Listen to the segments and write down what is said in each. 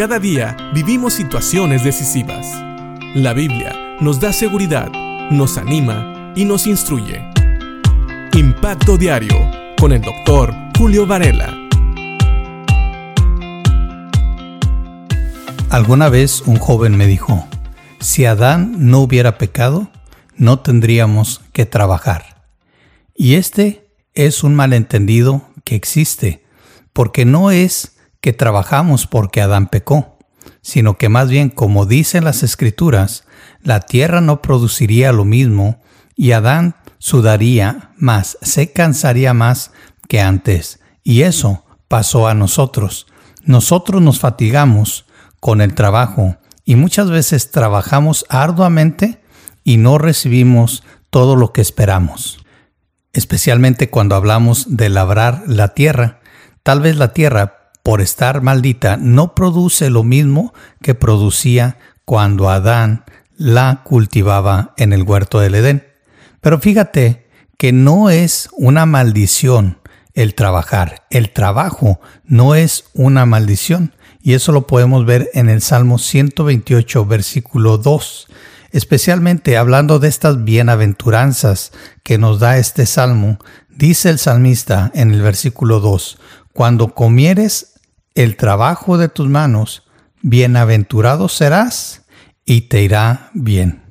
Cada día vivimos situaciones decisivas. La Biblia nos da seguridad, nos anima y nos instruye. Impacto Diario con el doctor Julio Varela. Alguna vez un joven me dijo, si Adán no hubiera pecado, no tendríamos que trabajar. Y este es un malentendido que existe, porque no es que trabajamos porque Adán pecó, sino que más bien, como dicen las escrituras, la tierra no produciría lo mismo y Adán sudaría más, se cansaría más que antes. Y eso pasó a nosotros. Nosotros nos fatigamos con el trabajo y muchas veces trabajamos arduamente y no recibimos todo lo que esperamos. Especialmente cuando hablamos de labrar la tierra. Tal vez la tierra por estar maldita, no produce lo mismo que producía cuando Adán la cultivaba en el huerto del Edén. Pero fíjate que no es una maldición el trabajar. El trabajo no es una maldición. Y eso lo podemos ver en el Salmo 128, versículo 2. Especialmente hablando de estas bienaventuranzas que nos da este salmo, dice el salmista en el versículo 2, Cuando comieres el trabajo de tus manos, bienaventurado serás y te irá bien.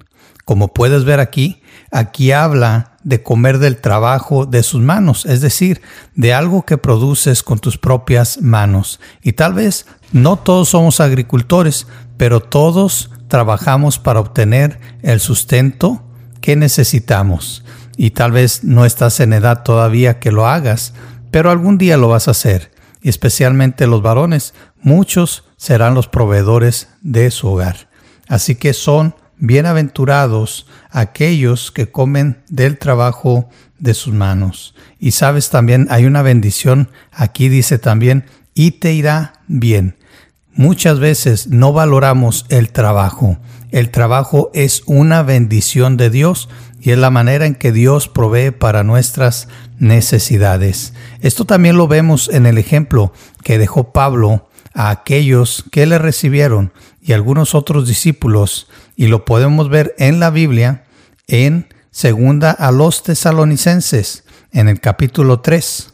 Como puedes ver aquí, aquí habla de comer del trabajo de sus manos, es decir, de algo que produces con tus propias manos. Y tal vez no todos somos agricultores, pero todos trabajamos para obtener el sustento que necesitamos. Y tal vez no estás en edad todavía que lo hagas, pero algún día lo vas a hacer y especialmente los varones, muchos serán los proveedores de su hogar. Así que son bienaventurados aquellos que comen del trabajo de sus manos. Y sabes también, hay una bendición, aquí dice también, y te irá bien. Muchas veces no valoramos el trabajo. El trabajo es una bendición de Dios y es la manera en que Dios provee para nuestras necesidades. Esto también lo vemos en el ejemplo que dejó Pablo a aquellos que le recibieron y algunos otros discípulos y lo podemos ver en la Biblia en segunda a los tesalonicenses en el capítulo 3.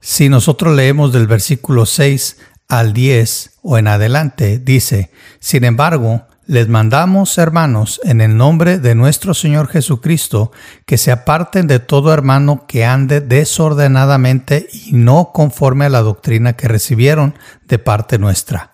Si nosotros leemos del versículo 6 al 10 o en adelante, dice, sin embargo, les mandamos, hermanos, en el nombre de nuestro Señor Jesucristo, que se aparten de todo hermano que ande desordenadamente y no conforme a la doctrina que recibieron de parte nuestra.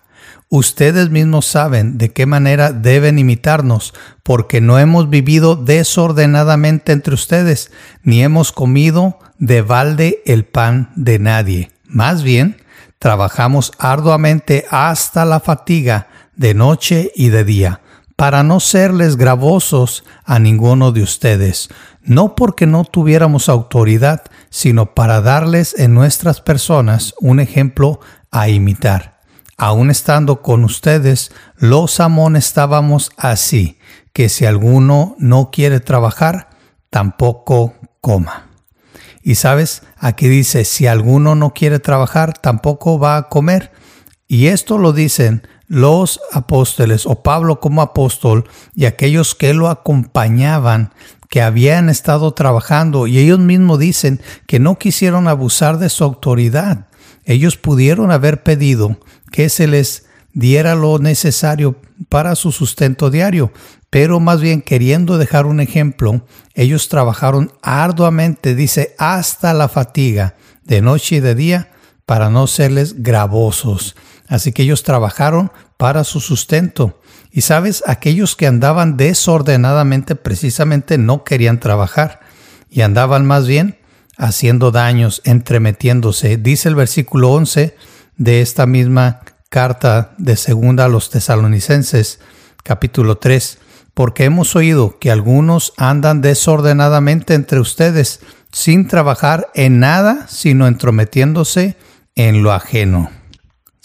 Ustedes mismos saben de qué manera deben imitarnos, porque no hemos vivido desordenadamente entre ustedes, ni hemos comido de balde el pan de nadie. Más bien, trabajamos arduamente hasta la fatiga, de noche y de día, para no serles gravosos a ninguno de ustedes, no porque no tuviéramos autoridad, sino para darles en nuestras personas un ejemplo a imitar. Aun estando con ustedes, los amonestábamos así, que si alguno no quiere trabajar, tampoco coma. Y sabes, aquí dice, si alguno no quiere trabajar, tampoco va a comer. Y esto lo dicen los apóstoles o Pablo como apóstol y aquellos que lo acompañaban, que habían estado trabajando y ellos mismos dicen que no quisieron abusar de su autoridad. Ellos pudieron haber pedido que se les diera lo necesario para su sustento diario, pero más bien queriendo dejar un ejemplo, ellos trabajaron arduamente, dice, hasta la fatiga, de noche y de día, para no serles gravosos. Así que ellos trabajaron para su sustento. Y sabes, aquellos que andaban desordenadamente precisamente no querían trabajar y andaban más bien haciendo daños, entremetiéndose. Dice el versículo 11 de esta misma carta de segunda a los tesalonicenses, capítulo 3, porque hemos oído que algunos andan desordenadamente entre ustedes, sin trabajar en nada, sino entrometiéndose en lo ajeno.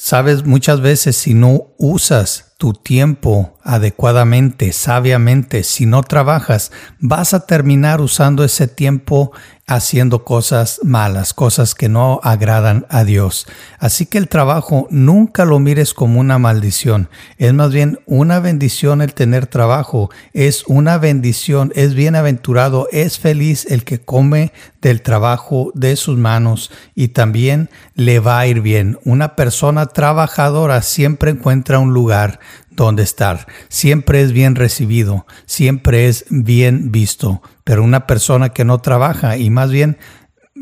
Sabes, muchas veces si no usas tu tiempo adecuadamente, sabiamente, si no trabajas, vas a terminar usando ese tiempo haciendo cosas malas, cosas que no agradan a Dios. Así que el trabajo nunca lo mires como una maldición. Es más bien una bendición el tener trabajo. Es una bendición, es bienaventurado, es feliz el que come del trabajo de sus manos y también le va a ir bien. Una persona trabajadora siempre encuentra un lugar donde estar. Siempre es bien recibido, siempre es bien visto. Pero una persona que no trabaja y más bien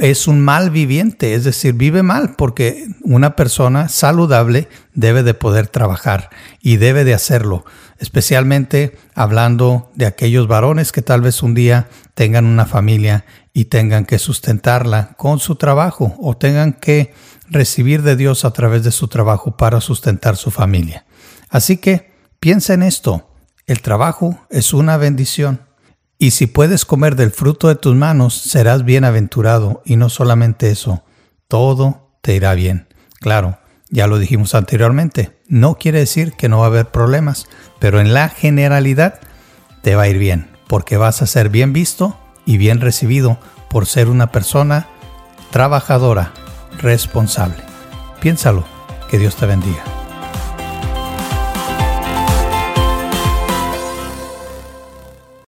es un mal viviente, es decir, vive mal porque una persona saludable debe de poder trabajar y debe de hacerlo, especialmente hablando de aquellos varones que tal vez un día tengan una familia y tengan que sustentarla con su trabajo o tengan que recibir de Dios a través de su trabajo para sustentar su familia. Así que piensa en esto, el trabajo es una bendición. Y si puedes comer del fruto de tus manos, serás bienaventurado. Y no solamente eso, todo te irá bien. Claro, ya lo dijimos anteriormente, no quiere decir que no va a haber problemas, pero en la generalidad te va a ir bien, porque vas a ser bien visto y bien recibido por ser una persona trabajadora, responsable. Piénsalo, que Dios te bendiga.